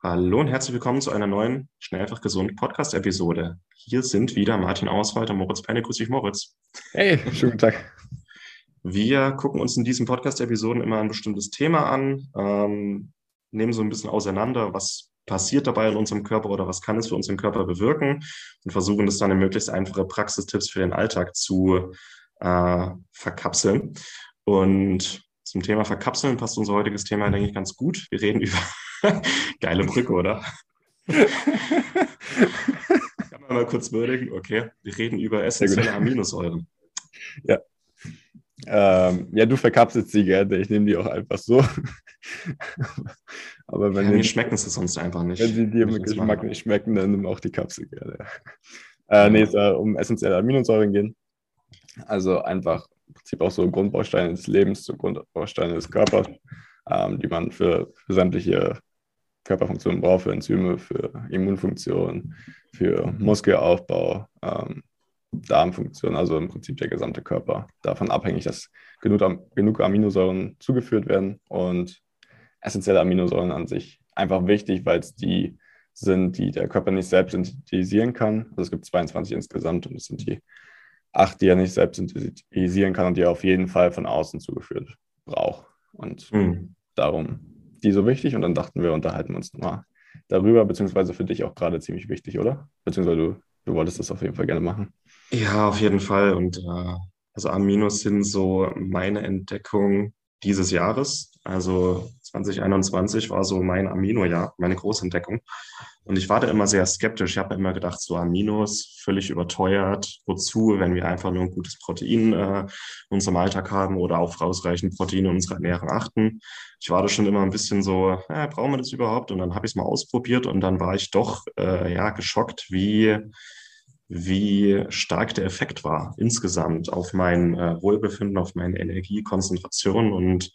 Hallo und herzlich willkommen zu einer neuen Schnell einfach gesund Podcast-Episode. Hier sind wieder Martin Auswald und Moritz Penne. Grüß dich, Moritz. Hey, schönen guten Tag. Wir gucken uns in diesen Podcast-Episoden immer ein bestimmtes Thema an, ähm, nehmen so ein bisschen auseinander, was passiert dabei in unserem Körper oder was kann es für unseren Körper bewirken und versuchen das dann in möglichst einfache Praxistipps für den Alltag zu äh, verkapseln. Und zum Thema Verkapseln passt unser heutiges Thema, denke ich, ganz gut. Wir reden über Geile Brücke, oder? Kann man mal kurz würdigen. Okay, wir reden über essentielle Aminosäuren. Ja. Ähm, ja, du verkapselst sie gerne. Ich nehme die auch einfach so. Aber wenn ja, mir schmecken sie sonst einfach nicht. Wenn sie dir mit Geschmack nicht schmecken, dann nimm auch die Kapsel gerne. Äh, nee, es soll um essentielle Aminosäuren gehen. Also einfach im Prinzip auch so Grundbausteine des Lebens, so Grundbausteine des Körpers, ähm, die man für, für sämtliche Körperfunktionen braucht, für Enzyme, für Immunfunktion, für Muskelaufbau, ähm, Darmfunktion, also im Prinzip der gesamte Körper. Davon abhängig, dass genug, genug Aminosäuren zugeführt werden und essentielle Aminosäuren an sich einfach wichtig, weil es die sind, die der Körper nicht selbst synthetisieren kann. Also es gibt 22 insgesamt und es sind die acht, die er nicht selbst synthetisieren kann und die er auf jeden Fall von außen zugeführt braucht. Und mhm. darum die so wichtig? Und dann dachten wir, unterhalten wir uns nochmal darüber, beziehungsweise für dich auch gerade ziemlich wichtig, oder? Beziehungsweise du, du wolltest das auf jeden Fall gerne machen. Ja, auf jeden Fall. Und äh, also Aminos sind so meine Entdeckung dieses Jahres. Also 2021 war so mein Amino-Jahr, meine Großentdeckung. Und ich war da immer sehr skeptisch. Ich habe immer gedacht, so Aminos, völlig überteuert. Wozu, wenn wir einfach nur ein gutes Protein äh, in unserem Alltag haben oder auf ausreichend Protein in unserer Ernährung achten. Ich war da schon immer ein bisschen so, äh, brauchen wir das überhaupt? Und dann habe ich es mal ausprobiert und dann war ich doch äh, ja geschockt, wie wie stark der Effekt war insgesamt auf mein äh, Wohlbefinden, auf meine Energie, Konzentration und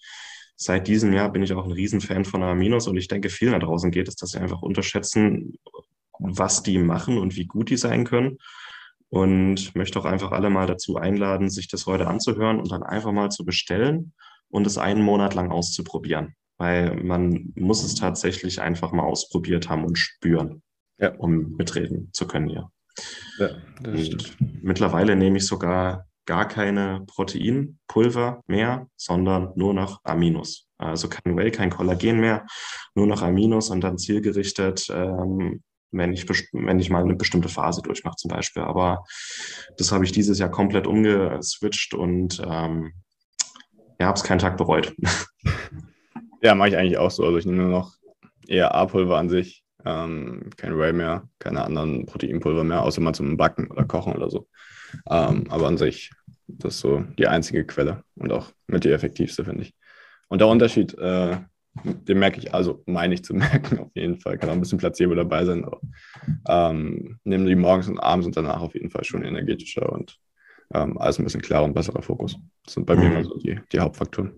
seit diesem Jahr bin ich auch ein Riesenfan von Aminos und ich denke, vielen da draußen geht es, dass sie einfach unterschätzen, was die machen und wie gut die sein können. Und möchte auch einfach alle mal dazu einladen, sich das heute anzuhören und dann einfach mal zu bestellen und es einen Monat lang auszuprobieren. Weil man muss es tatsächlich einfach mal ausprobiert haben und spüren, ja. um mitreden zu können hier. Ja, mittlerweile nehme ich sogar gar keine Proteinpulver mehr, sondern nur noch Aminos. Also kein Whey, kein Kollagen mehr, nur noch Aminos und dann zielgerichtet, ähm, wenn, ich, wenn ich mal eine bestimmte Phase durchmache zum Beispiel. Aber das habe ich dieses Jahr komplett umgeswitcht und ähm, ja, habe es keinen Tag bereut. Ja, mache ich eigentlich auch so. Also ich nehme nur noch eher A-Pulver an sich, ähm, kein Whey mehr, keine anderen Proteinpulver mehr, außer mal zum Backen oder Kochen oder so. Ähm, aber an sich, das ist so die einzige Quelle und auch mit die effektivste, finde ich. Und der Unterschied, äh, den merke ich, also meine ich zu merken auf jeden Fall, kann auch ein bisschen Placebo dabei sein, aber ähm, nehmen die morgens und abends und danach auf jeden Fall schon energetischer und ähm, alles ein bisschen klarer und besserer Fokus. Das sind bei mhm. mir immer so die, die Hauptfaktoren.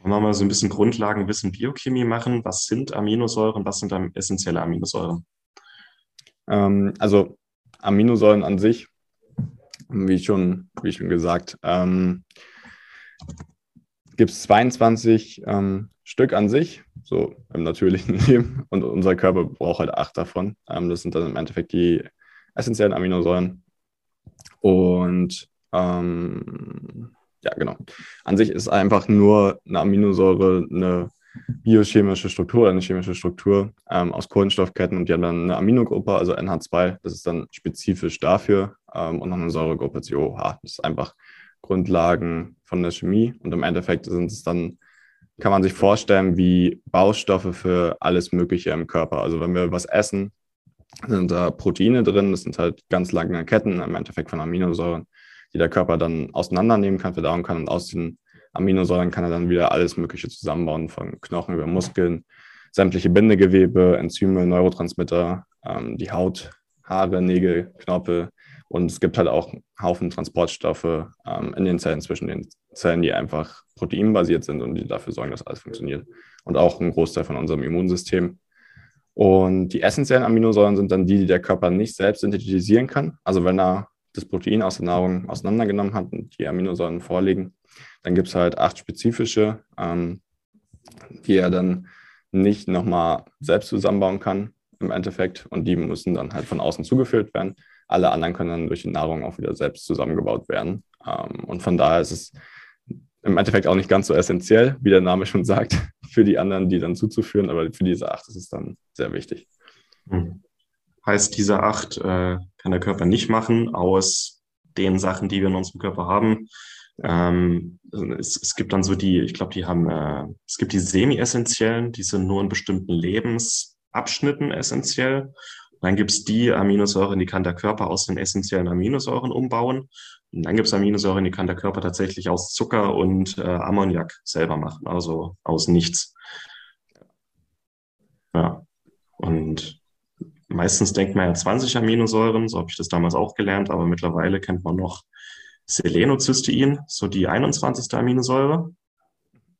Wollen wir mal so ein bisschen Grundlagenwissen Biochemie machen? Was sind Aminosäuren? Was sind essentielle Aminosäuren? Ähm, also Aminosäuren an sich wie schon, wie schon gesagt, ähm, gibt es 22 ähm, Stück an sich, so im natürlichen Leben. Und unser Körper braucht halt acht davon. Ähm, das sind dann im Endeffekt die essentiellen Aminosäuren. Und ähm, ja, genau. An sich ist einfach nur eine Aminosäure eine biochemische Struktur oder eine chemische Struktur ähm, aus Kohlenstoffketten und die haben dann eine Aminogruppe, also NH2, das ist dann spezifisch dafür ähm, und noch eine Säuregruppe COH. Das ist einfach Grundlagen von der Chemie und im Endeffekt sind es dann, kann man sich vorstellen, wie Baustoffe für alles Mögliche im Körper. Also wenn wir was essen, sind da Proteine drin, das sind halt ganz lange Ketten im Endeffekt von Aminosäuren, die der Körper dann auseinandernehmen kann, verdauen kann und aus den Aminosäuren kann er dann wieder alles Mögliche zusammenbauen, von Knochen über Muskeln, sämtliche Bindegewebe, Enzyme, Neurotransmitter, ähm, die Haut, Haare, Nägel, Knorpel. Und es gibt halt auch einen Haufen Transportstoffe ähm, in den Zellen, zwischen den Zellen, die einfach proteinbasiert sind und die dafür sorgen, dass alles funktioniert. Und auch ein Großteil von unserem Immunsystem. Und die essentiellen Aminosäuren sind dann die, die der Körper nicht selbst synthetisieren kann. Also wenn er das Protein aus der Nahrung auseinandergenommen hat und die Aminosäuren vorliegen, dann gibt es halt acht spezifische, ähm, die er dann nicht nochmal selbst zusammenbauen kann im Endeffekt. Und die müssen dann halt von außen zugeführt werden. Alle anderen können dann durch die Nahrung auch wieder selbst zusammengebaut werden. Ähm, und von daher ist es im Endeffekt auch nicht ganz so essentiell, wie der Name schon sagt, für die anderen, die dann zuzuführen. Aber für diese acht ist es dann sehr wichtig. Hm. Heißt, diese acht äh, kann der Körper nicht machen aus den Sachen, die wir in unserem Körper haben. Ähm, es, es, gibt dann so die, ich glaube, die haben, äh, es gibt die semi-essentiellen, die sind nur in bestimmten Lebensabschnitten essentiell. dann gibt es die Aminosäuren, die kann der Körper aus den essentiellen Aminosäuren umbauen. Und dann gibt es Aminosäuren, die kann der Körper tatsächlich aus Zucker und äh, Ammoniak selber machen, also aus nichts. Ja. Und meistens denkt man ja 20 Aminosäuren, so habe ich das damals auch gelernt, aber mittlerweile kennt man noch Selenocystein, so die 21. Aminosäure.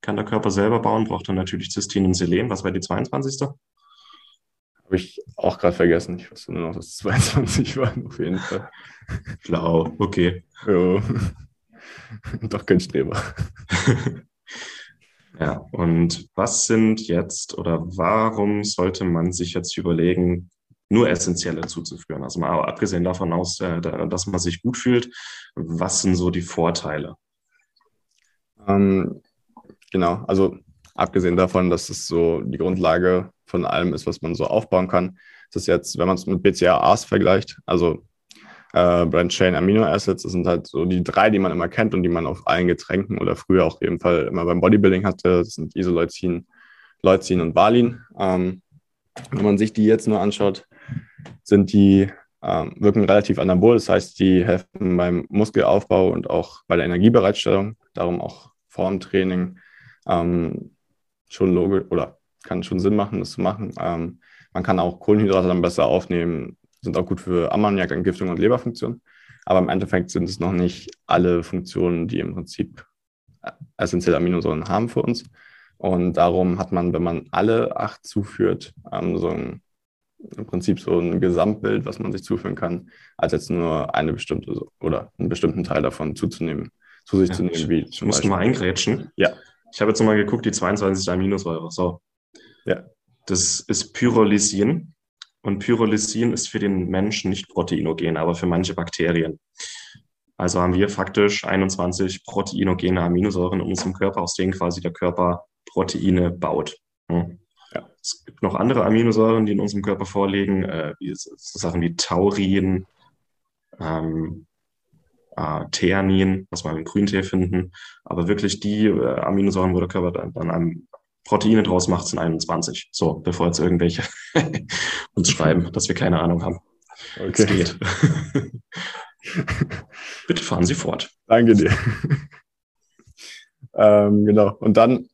Kann der Körper selber bauen, braucht dann natürlich Cystein und Selen. Was war die 22.? Habe ich auch gerade vergessen. Ich wusste nur noch, dass es 22 waren, auf jeden Fall. Schlau, okay. Jo. Doch kein Streber. ja, und was sind jetzt oder warum sollte man sich jetzt überlegen, nur Essentielle zuzuführen. Also mal abgesehen davon aus, äh, dass man sich gut fühlt, was sind so die Vorteile? Ähm, genau, also abgesehen davon, dass es so die Grundlage von allem ist, was man so aufbauen kann, das ist jetzt, wenn man es mit BCAAs vergleicht, also äh, Brand Chain Amino Acids, das sind halt so die drei, die man immer kennt und die man auf allen Getränken oder früher auch jeden Fall immer beim Bodybuilding hatte. Das sind Isoleucin, Leucin und Valin. Ähm, wenn man sich die jetzt nur anschaut, sind die, ähm, wirken relativ anabol. Das heißt, die helfen beim Muskelaufbau und auch bei der Energiebereitstellung. Darum auch vor dem Training ähm, schon logisch oder kann schon Sinn machen, das zu machen. Ähm, man kann auch Kohlenhydrate dann besser aufnehmen, sind auch gut für Ammoniakentgiftung und Leberfunktion. Aber im Endeffekt sind es noch nicht alle Funktionen, die im Prinzip essentielle Aminosäuren haben für uns. Und darum hat man, wenn man alle acht zuführt, ähm, so ein, im Prinzip so ein Gesamtbild, was man sich zuführen kann, als jetzt nur eine bestimmte oder einen bestimmten Teil davon zuzunehmen, zu sich ja, zu nehmen. Wie ich muss mal eingrätschen. Ja. Ich habe jetzt nochmal geguckt, die 22 Aminosäure. So. Ja. Das ist Pyrolysin. Und Pyrolysin ist für den Menschen nicht proteinogen, aber für manche Bakterien. Also haben wir faktisch 21 proteinogene Aminosäuren in unserem Körper, aus denen quasi der Körper Proteine baut. Hm. Es gibt noch andere Aminosäuren, die in unserem Körper vorliegen, äh, wie so Sachen wie Taurin, ähm, äh, Theanin, was wir im Grüntee finden. Aber wirklich die äh, Aminosäuren, wo der Körper dann, dann einem Proteine draus macht, sind 21. So, bevor jetzt irgendwelche uns schreiben, dass wir keine Ahnung haben. Okay. Es geht. Bitte fahren Sie fort. Danke dir. ähm, genau. Und dann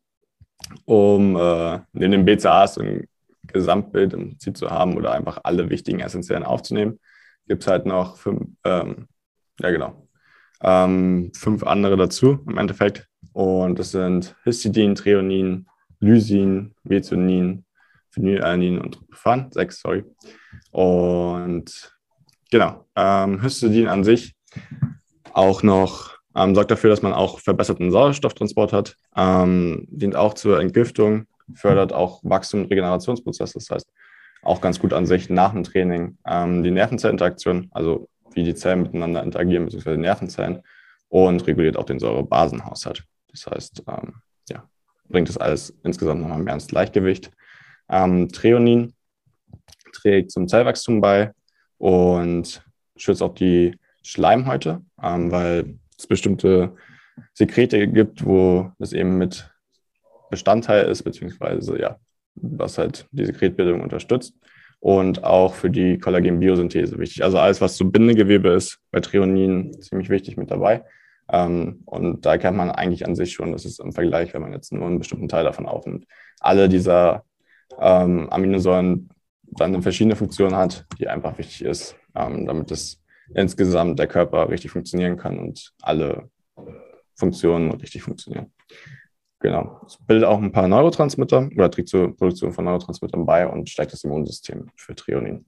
um äh, in den BCAs ein Gesamtbild im Prinzip zu haben oder einfach alle wichtigen Essentiellen aufzunehmen, gibt es halt noch fünf, ähm, ja genau, ähm, fünf andere dazu im Endeffekt. Und das sind Histidin, Treonin, Lysin, Methionin, Phenylalanin und Tryptophan, sechs, sorry. Und genau, ähm, Histidin an sich auch noch ähm, sorgt dafür, dass man auch verbesserten Sauerstofftransport hat, ähm, dient auch zur Entgiftung, fördert auch Wachstum und Regenerationsprozess. Das heißt, auch ganz gut an sich nach dem Training ähm, die Nervenzellinteraktion, also wie die Zellen miteinander interagieren, beziehungsweise Nervenzellen, und reguliert auch den Säurebasenhaushalt. Das heißt, ähm, ja, bringt das alles insgesamt nochmal mehr ins Gleichgewicht. Ähm, Treonin trägt zum Zellwachstum bei und schützt auch die Schleimhäute, ähm, weil es bestimmte Sekrete gibt, wo das eben mit Bestandteil ist, beziehungsweise ja, was halt die Sekretbildung unterstützt und auch für die Kollagenbiosynthese wichtig. Also alles, was so Bindegewebe ist, bei Treonin ziemlich wichtig mit dabei. Ähm, und da kennt man eigentlich an sich schon, dass es im Vergleich, wenn man jetzt nur einen bestimmten Teil davon aufnimmt, alle dieser ähm, Aminosäuren dann eine verschiedene Funktion hat, die einfach wichtig ist, ähm, damit es insgesamt der Körper richtig funktionieren kann und alle Funktionen richtig funktionieren. Genau. Es bildet auch ein paar Neurotransmitter oder trägt zur Produktion von Neurotransmittern bei und steigt das Immunsystem für Trionin.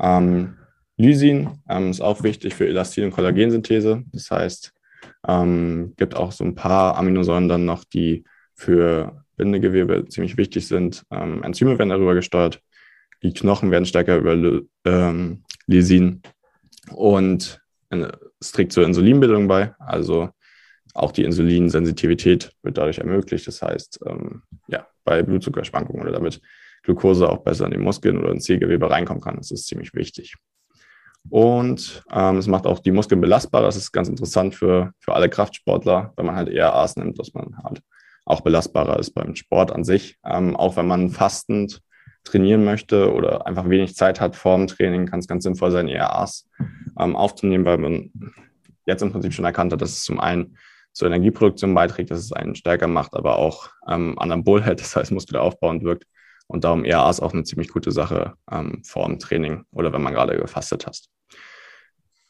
Ähm, Lysin ähm, ist auch wichtig für Elastin- und Kollagensynthese. Das heißt, ähm, gibt auch so ein paar Aminosäuren dann noch, die für Bindegewebe ziemlich wichtig sind. Ähm, Enzyme werden darüber gesteuert. Die Knochen werden stärker über ähm, Lysin und es trägt zur Insulinbildung bei. Also auch die Insulinsensitivität wird dadurch ermöglicht. Das heißt, ähm, ja, bei Blutzuckerschwankungen oder damit Glucose auch besser in die Muskeln oder ins Zielgewebe reinkommen kann, das ist ziemlich wichtig. Und ähm, es macht auch die Muskeln belastbar. Das ist ganz interessant für, für alle Kraftsportler, wenn man halt eher Aas nimmt, dass man halt auch belastbarer ist beim Sport an sich. Ähm, auch wenn man fastend trainieren möchte oder einfach wenig Zeit hat vor dem Training, kann es ganz sinnvoll sein, eher Aas ähm, aufzunehmen, weil man jetzt im Prinzip schon erkannt hat, dass es zum einen zur Energieproduktion beiträgt, dass es einen stärker macht, aber auch ähm, Anabol hält, das heißt muskelaufbauend wirkt. Und darum ERA ist auch eine ziemlich gute Sache ähm, vor dem Training oder wenn man gerade gefastet hast.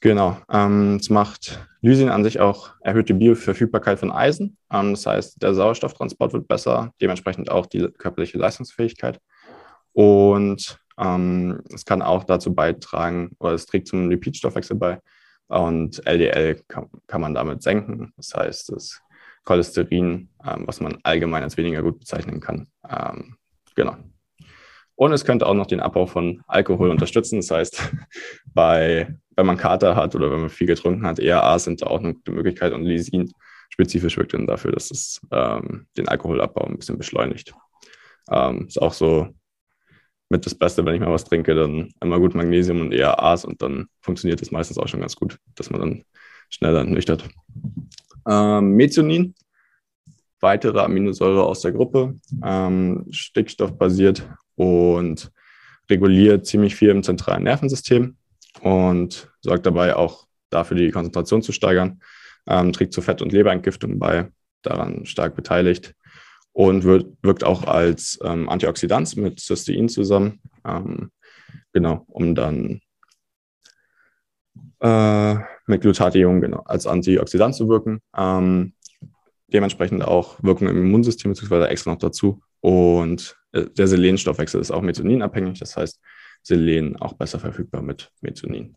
Genau, ähm, es macht Lysin an sich auch erhöht die Bioverfügbarkeit von Eisen. Ähm, das heißt, der Sauerstofftransport wird besser, dementsprechend auch die körperliche Leistungsfähigkeit. Und ähm, es kann auch dazu beitragen, oder es trägt zum Lipidstoffwechsel bei, und LDL kann, kann man damit senken. Das heißt, das Cholesterin, ähm, was man allgemein als weniger gut bezeichnen kann. Ähm, genau. Und es könnte auch noch den Abbau von Alkohol unterstützen. Das heißt, bei, wenn man Kater hat oder wenn man viel getrunken hat, ERA sind da auch eine gute Möglichkeit und Lysin spezifisch wirkt dann dafür, dass es ähm, den Alkoholabbau ein bisschen beschleunigt. Ähm, ist auch so mit das Beste, wenn ich mal was trinke, dann immer gut Magnesium und eher Aas und dann funktioniert das meistens auch schon ganz gut, dass man dann schneller nüchtert. Ähm, Methionin, weitere Aminosäure aus der Gruppe, ähm, stickstoffbasiert und reguliert ziemlich viel im zentralen Nervensystem und sorgt dabei auch dafür, die Konzentration zu steigern, ähm, trägt zu Fett- und Leberentgiftung bei, daran stark beteiligt und wird, wirkt auch als ähm, Antioxidant mit Cystein zusammen. Ähm, genau, um dann äh, mit Glutathion genau, als Antioxidant zu wirken. Ähm, dementsprechend auch Wirkung im Immunsystem beziehungsweise extra noch dazu. Und äh, der Selenstoffwechsel ist auch Methoninabhängig, das heißt Selen auch besser verfügbar mit Methonin.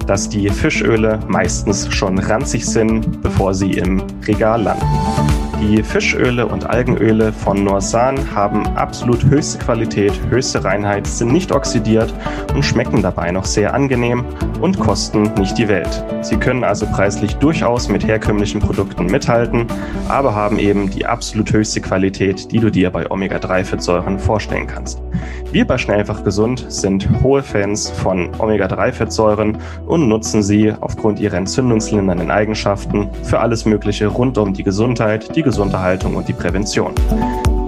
dass die Fischöle meistens schon ranzig sind, bevor sie im Regal landen. Die Fischöle und Algenöle von Norsan haben absolut höchste Qualität, höchste Reinheit, sind nicht oxidiert und schmecken dabei noch sehr angenehm und kosten nicht die Welt. Sie können also preislich durchaus mit herkömmlichen Produkten mithalten, aber haben eben die absolut höchste Qualität, die du dir bei Omega-3-Fettsäuren vorstellen kannst. Wir bei Schnellfach Gesund sind hohe Fans von Omega-3-Fettsäuren und nutzen sie aufgrund ihrer entzündungslindernden Eigenschaften für alles Mögliche rund um die Gesundheit, die Gesunderhaltung und die Prävention.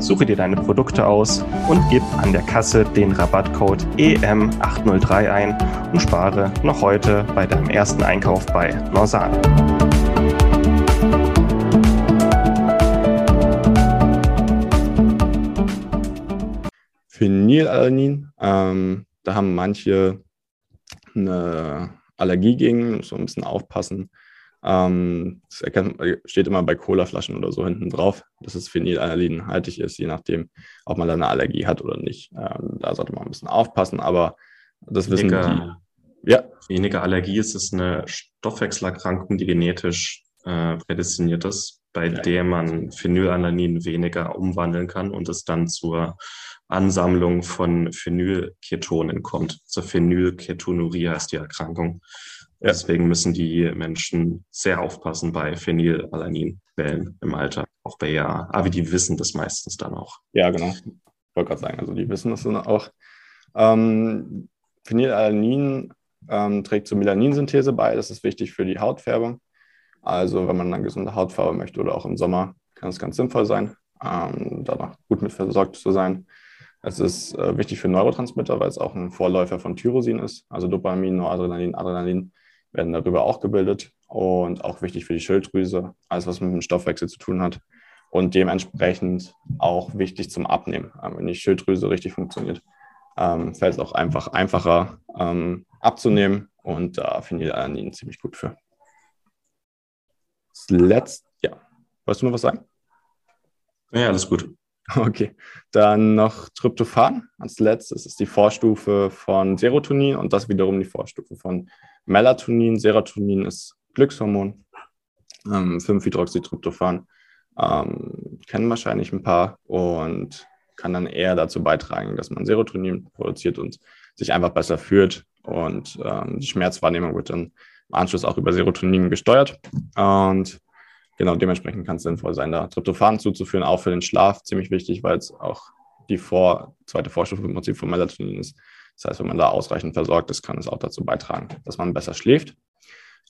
suche dir deine Produkte aus und gib an der Kasse den Rabattcode EM803 ein und spare noch heute bei deinem ersten Einkauf bei Norsan. Phenylalanin, ähm, da haben manche eine Allergie gegen, so ein bisschen aufpassen. Ähm, das erkennt, steht immer bei Colaflaschen oder so hinten drauf, dass es phenylalanhaltig ist, je nachdem, ob man da eine Allergie hat oder nicht. Ähm, da sollte man ein bisschen aufpassen, aber das wissen Dicker, Ja. Weniger Allergie ist es eine Stoffwechselerkrankung, die genetisch äh, prädestiniert ist, bei ja. der man Phenylalanin weniger umwandeln kann und es dann zur Ansammlung von Phenylketonen kommt. Also Phenylketonurie heißt die Erkrankung. Ja. Deswegen müssen die Menschen sehr aufpassen bei Phenylalaninwellen im Alter, auch bei ja, aber die wissen das meistens dann auch. Ja, genau. Ich wollte gerade sagen, also die wissen das dann auch. Ähm, Phenylalanin ähm, trägt zur Melaninsynthese bei. Das ist wichtig für die Hautfärbung. Also wenn man eine gesunde Hautfarbe möchte oder auch im Sommer, kann es ganz sinnvoll sein, ähm, danach gut mit versorgt zu sein. Es ist äh, wichtig für Neurotransmitter, weil es auch ein Vorläufer von Tyrosin ist. Also Dopamin, Noradrenalin, Adrenalin werden darüber auch gebildet und auch wichtig für die Schilddrüse, alles was mit dem Stoffwechsel zu tun hat und dementsprechend auch wichtig zum Abnehmen. Ähm, wenn die Schilddrüse richtig funktioniert, ähm, fällt es auch einfach einfacher ähm, abzunehmen und da finde ich Alanin ziemlich gut für. Das letzte, ja. Wolltest du noch was sagen? Ja, alles gut. Okay, dann noch Tryptophan als letztes ist die Vorstufe von Serotonin und das wiederum die Vorstufe von Melatonin. Serotonin ist Glückshormon, ähm, 5-Hydroxytryptophan ähm, kennen wahrscheinlich ein paar und kann dann eher dazu beitragen, dass man Serotonin produziert und sich einfach besser fühlt. Und ähm, die Schmerzwahrnehmung wird dann im Anschluss auch über Serotonin gesteuert. Und genau dementsprechend kann es sinnvoll sein, da Tryptophan zuzuführen, auch für den Schlaf ziemlich wichtig, weil es auch die vor, zweite Vorstufe im Prinzip von Melatonin ist. Das heißt, wenn man da ausreichend versorgt ist, kann es auch dazu beitragen, dass man besser schläft.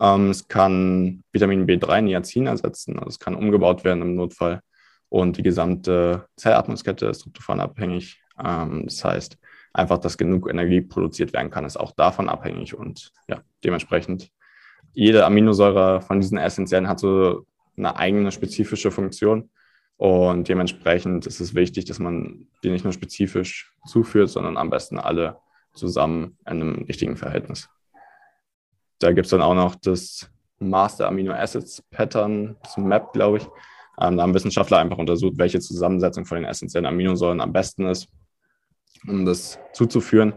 Ähm, es kann Vitamin B3 Niacin ersetzen, also es kann umgebaut werden im Notfall. Und die gesamte Zellatmungskette ist tryptophanabhängig. Ähm, das heißt, einfach, dass genug Energie produziert werden kann, ist auch davon abhängig. Und ja, dementsprechend, jede Aminosäure von diesen Essentiellen hat so eine eigene spezifische Funktion. Und dementsprechend ist es wichtig, dass man die nicht nur spezifisch zuführt, sondern am besten alle zusammen in einem richtigen Verhältnis. Da gibt es dann auch noch das Master Amino Acids Pattern, das Map, glaube ich. Ähm, da haben Wissenschaftler einfach untersucht, welche Zusammensetzung von den essentiellen Aminosäuren am besten ist, um das zuzuführen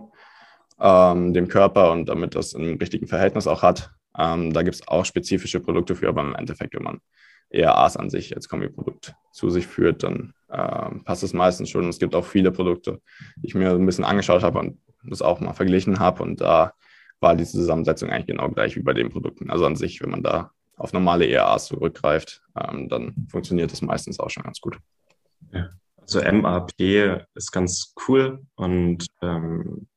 ähm, dem Körper und damit das im richtigen Verhältnis auch hat. Ähm, da gibt es auch spezifische Produkte für, aber im Endeffekt, wenn man eher A's an sich als Kombiprodukt zu sich führt, dann äh, passt es meistens schon. Es gibt auch viele Produkte, die ich mir ein bisschen angeschaut habe und das auch mal verglichen habe und da war die Zusammensetzung eigentlich genau gleich wie bei den Produkten. Also an sich, wenn man da auf normale ERAs zurückgreift, ähm, dann funktioniert das meistens auch schon ganz gut. Ja. Also MAP ist ganz cool und ähm,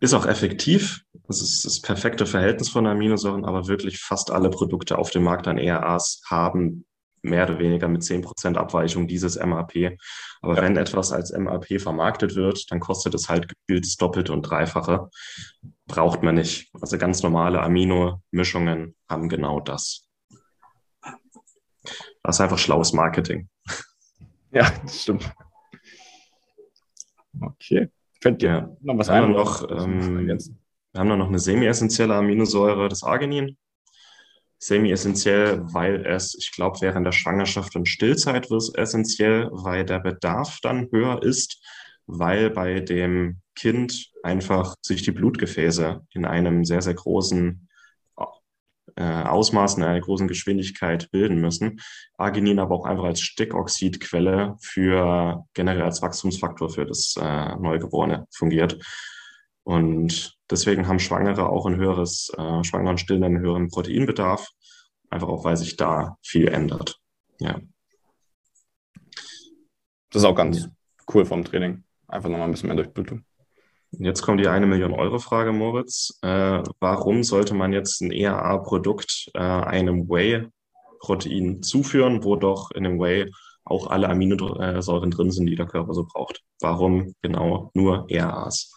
ist auch effektiv. Das ist das perfekte Verhältnis von Aminosäuren, aber wirklich fast alle Produkte auf dem Markt an ERAs haben mehr oder weniger mit 10% Abweichung dieses MAP. Aber ja. wenn etwas als MAP vermarktet wird, dann kostet es halt gefühlt das Doppelte und Dreifache. Braucht man nicht. Also ganz normale Amino-Mischungen haben genau das. Das ist einfach schlaues Marketing. Ja, das stimmt. Okay. Könnt ihr ja. noch was ein? Noch, ähm, wir haben noch eine semi-essentielle Aminosäure, das Arginin semi-essentiell, weil es, ich glaube, während der Schwangerschaft und Stillzeit wird es essentiell, weil der Bedarf dann höher ist, weil bei dem Kind einfach sich die Blutgefäße in einem sehr, sehr großen äh, Ausmaß, in einer großen Geschwindigkeit bilden müssen. Arginin aber auch einfach als Stickoxidquelle für generell als Wachstumsfaktor für das äh, Neugeborene fungiert. Und deswegen haben Schwangere auch ein höheres, äh, Schwangere und Stillende einen höheren Proteinbedarf, einfach auch, weil sich da viel ändert. Ja. Das ist auch ganz cool vom Training. Einfach nochmal ein bisschen mehr Durchblutung. Jetzt kommt die eine Million Euro Frage, Moritz. Äh, warum sollte man jetzt ein ERA-Produkt äh, einem Whey-Protein zuführen, wo doch in dem Whey auch alle Aminosäuren drin sind, die der Körper so braucht? Warum genau nur ERAs?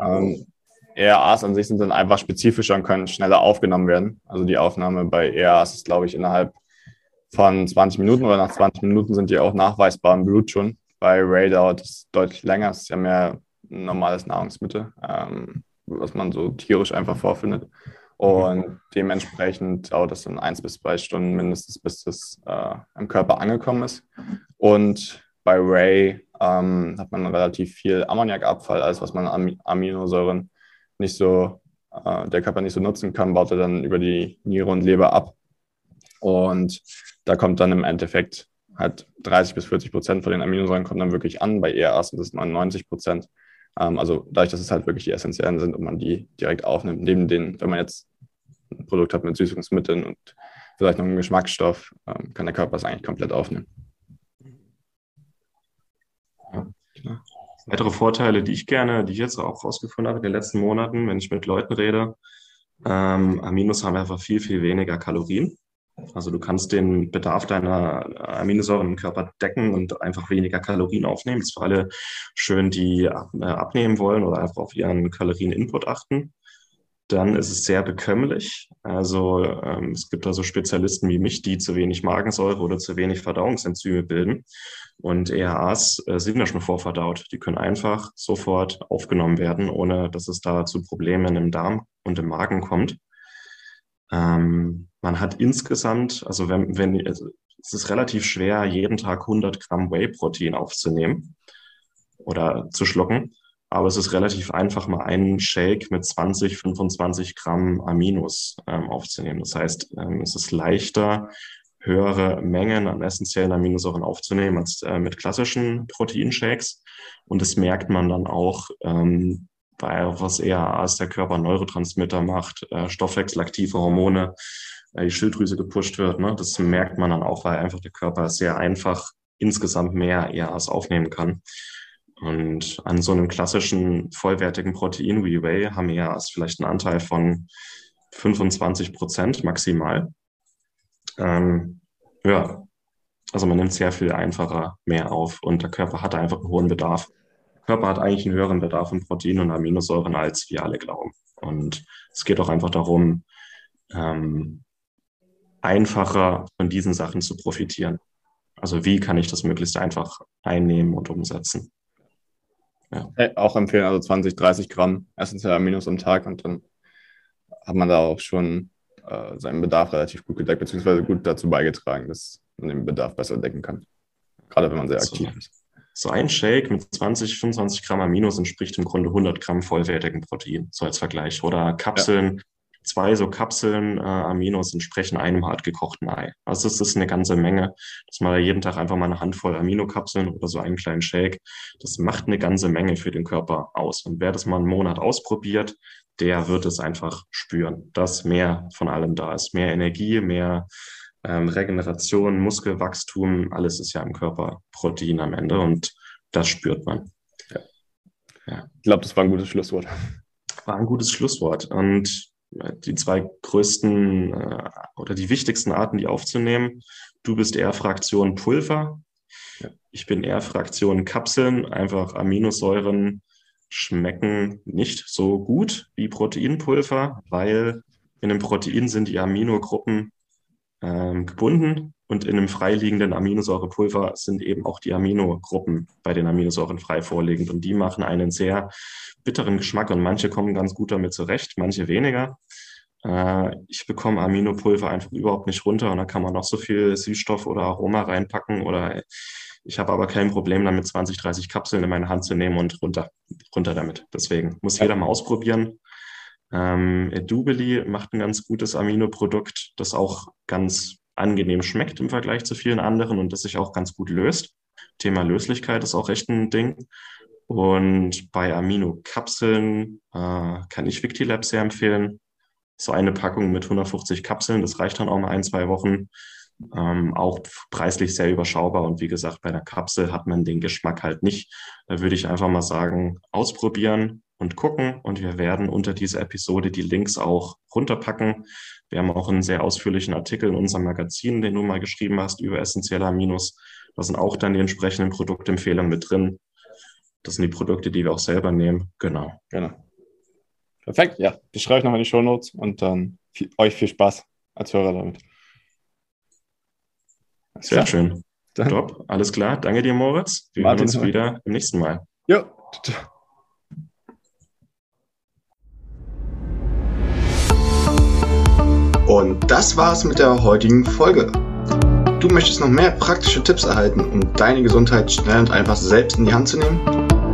Ähm, ERAs an sich sind dann einfach spezifischer und können schneller aufgenommen werden. Also die Aufnahme bei ERAs ist, glaube ich, innerhalb von 20 Minuten oder nach 20 Minuten sind die auch nachweisbar im Blut schon. Bei Ray dauert es deutlich länger. Es ist ja mehr ein normales Nahrungsmittel, ähm, was man so tierisch einfach vorfindet. Und dementsprechend dauert es dann eins bis zwei Stunden mindestens, bis das äh, im Körper angekommen ist. Und bei Ray ähm, hat man relativ viel Ammoniakabfall, alles was man an Aminosäuren nicht so, äh, der Körper nicht so nutzen kann, baut er dann über die Niere und Leber ab. Und da kommt dann im Endeffekt halt 30 bis 40 Prozent von den Aminosäuren kommen dann wirklich an. Bei ERAs sind es 99 Prozent. Ähm, also dadurch, dass es halt wirklich die essentiellen sind und man die direkt aufnimmt, neben den, wenn man jetzt ein Produkt hat mit Süßungsmitteln und vielleicht noch einen Geschmacksstoff, ähm, kann der Körper es eigentlich komplett aufnehmen. Ja, klar. Weitere Vorteile, die ich gerne, die ich jetzt auch rausgefunden habe in den letzten Monaten, wenn ich mit Leuten rede, ähm, Aminos haben einfach viel, viel weniger Kalorien. Also du kannst den Bedarf deiner Aminosäuren im Körper decken und einfach weniger Kalorien aufnehmen. Das ist für alle schön, die äh, abnehmen wollen oder einfach auf ihren Kalorieninput achten. Dann ist es sehr bekömmlich. Also ähm, es gibt also Spezialisten wie mich, die zu wenig Magensäure oder zu wenig Verdauungsenzyme bilden. Und ERAs äh, sind ja schon vorverdaut. Die können einfach sofort aufgenommen werden, ohne dass es da zu Problemen im Darm und im Magen kommt. Ähm, man hat insgesamt, also wenn, wenn also es ist relativ schwer, jeden Tag 100 Gramm Whey-Protein aufzunehmen oder zu schlucken. Aber es ist relativ einfach, mal einen Shake mit 20, 25 Gramm Aminos ähm, aufzunehmen. Das heißt, ähm, es ist leichter, höhere Mengen an essentiellen Aminosäuren aufzunehmen als äh, mit klassischen Proteinshakes. Und das merkt man dann auch ähm, bei was eher als der Körper Neurotransmitter macht, äh, stoffwechselaktive Hormone, äh, die Schilddrüse gepusht wird. Ne? Das merkt man dann auch, weil einfach der Körper sehr einfach insgesamt mehr ERAs aufnehmen kann. Und an so einem klassischen vollwertigen Protein wie Whey haben ERAs vielleicht einen Anteil von 25 Prozent maximal. Ähm, ja, also man nimmt sehr viel einfacher mehr auf und der Körper hat einfach einen hohen Bedarf. Der Körper hat eigentlich einen höheren Bedarf an Proteinen und Aminosäuren, als wir alle glauben. Und es geht auch einfach darum, ähm, einfacher von diesen Sachen zu profitieren. Also wie kann ich das möglichst einfach einnehmen und umsetzen? Ja. Auch empfehlen, also 20, 30 Gramm essentielle Aminos am Tag und dann hat man da auch schon äh, seinen Bedarf relativ gut gedeckt, beziehungsweise gut dazu beigetragen, dass man den Bedarf besser decken kann. Gerade wenn man sehr aktiv so, ist. So ein Shake mit 20, 25 Gramm Aminos entspricht im Grunde 100 Gramm vollwertigen Protein, so als Vergleich. Oder Kapseln, ja. zwei so Kapseln äh, Aminos entsprechen einem hart gekochten Ei. Also das ist eine ganze Menge, dass man da jeden Tag einfach mal eine Handvoll Aminokapseln oder so einen kleinen Shake, das macht eine ganze Menge für den Körper aus. Und wer das mal einen Monat ausprobiert, der wird es einfach spüren, dass mehr von allem da ist. Mehr Energie, mehr ähm, Regeneration, Muskelwachstum, alles ist ja im Körper Protein am Ende und das spürt man. Ja. Ja. Ich glaube, das war ein gutes Schlusswort. War ein gutes Schlusswort. Und die zwei größten äh, oder die wichtigsten Arten, die aufzunehmen. Du bist eher Fraktion Pulver. Ja. Ich bin eher Fraktion Kapseln, einfach Aminosäuren schmecken nicht so gut wie Proteinpulver, weil in einem Protein sind die Aminogruppen ähm, gebunden und in einem freiliegenden Aminosäurepulver sind eben auch die Aminogruppen bei den Aminosäuren frei vorliegend und die machen einen sehr bitteren Geschmack und manche kommen ganz gut damit zurecht, manche weniger. Äh, ich bekomme Aminopulver einfach überhaupt nicht runter und da kann man noch so viel Süßstoff oder Aroma reinpacken oder ich habe aber kein Problem damit, 20, 30 Kapseln in meine Hand zu nehmen und runter, runter damit. Deswegen muss jeder mal ausprobieren. Ähm, Dubeli macht ein ganz gutes Aminoprodukt, das auch ganz angenehm schmeckt im Vergleich zu vielen anderen und das sich auch ganz gut löst. Thema Löslichkeit ist auch echt ein Ding. Und bei Aminokapseln äh, kann ich Victilab sehr empfehlen. So eine Packung mit 150 Kapseln, das reicht dann auch mal ein, zwei Wochen. Ähm, auch preislich sehr überschaubar. Und wie gesagt, bei einer Kapsel hat man den Geschmack halt nicht. Da würde ich einfach mal sagen, ausprobieren und gucken. Und wir werden unter dieser Episode die Links auch runterpacken. Wir haben auch einen sehr ausführlichen Artikel in unserem Magazin, den du mal geschrieben hast, über essentielle Aminos. Da sind auch dann die entsprechenden Produktempfehlungen mit drin. Das sind die Produkte, die wir auch selber nehmen. Genau. Genau. Perfekt, ja. Ich schreibe nochmal in die Show Notes und dann viel, euch viel Spaß als Hörer damit. Sehr schön. Dann. Top, alles klar. Danke dir, Moritz. Wir Martin, sehen uns wieder im nächsten Mal. Ja. Und das war's mit der heutigen Folge. Du möchtest noch mehr praktische Tipps erhalten, um deine Gesundheit schnell und einfach selbst in die Hand zu nehmen?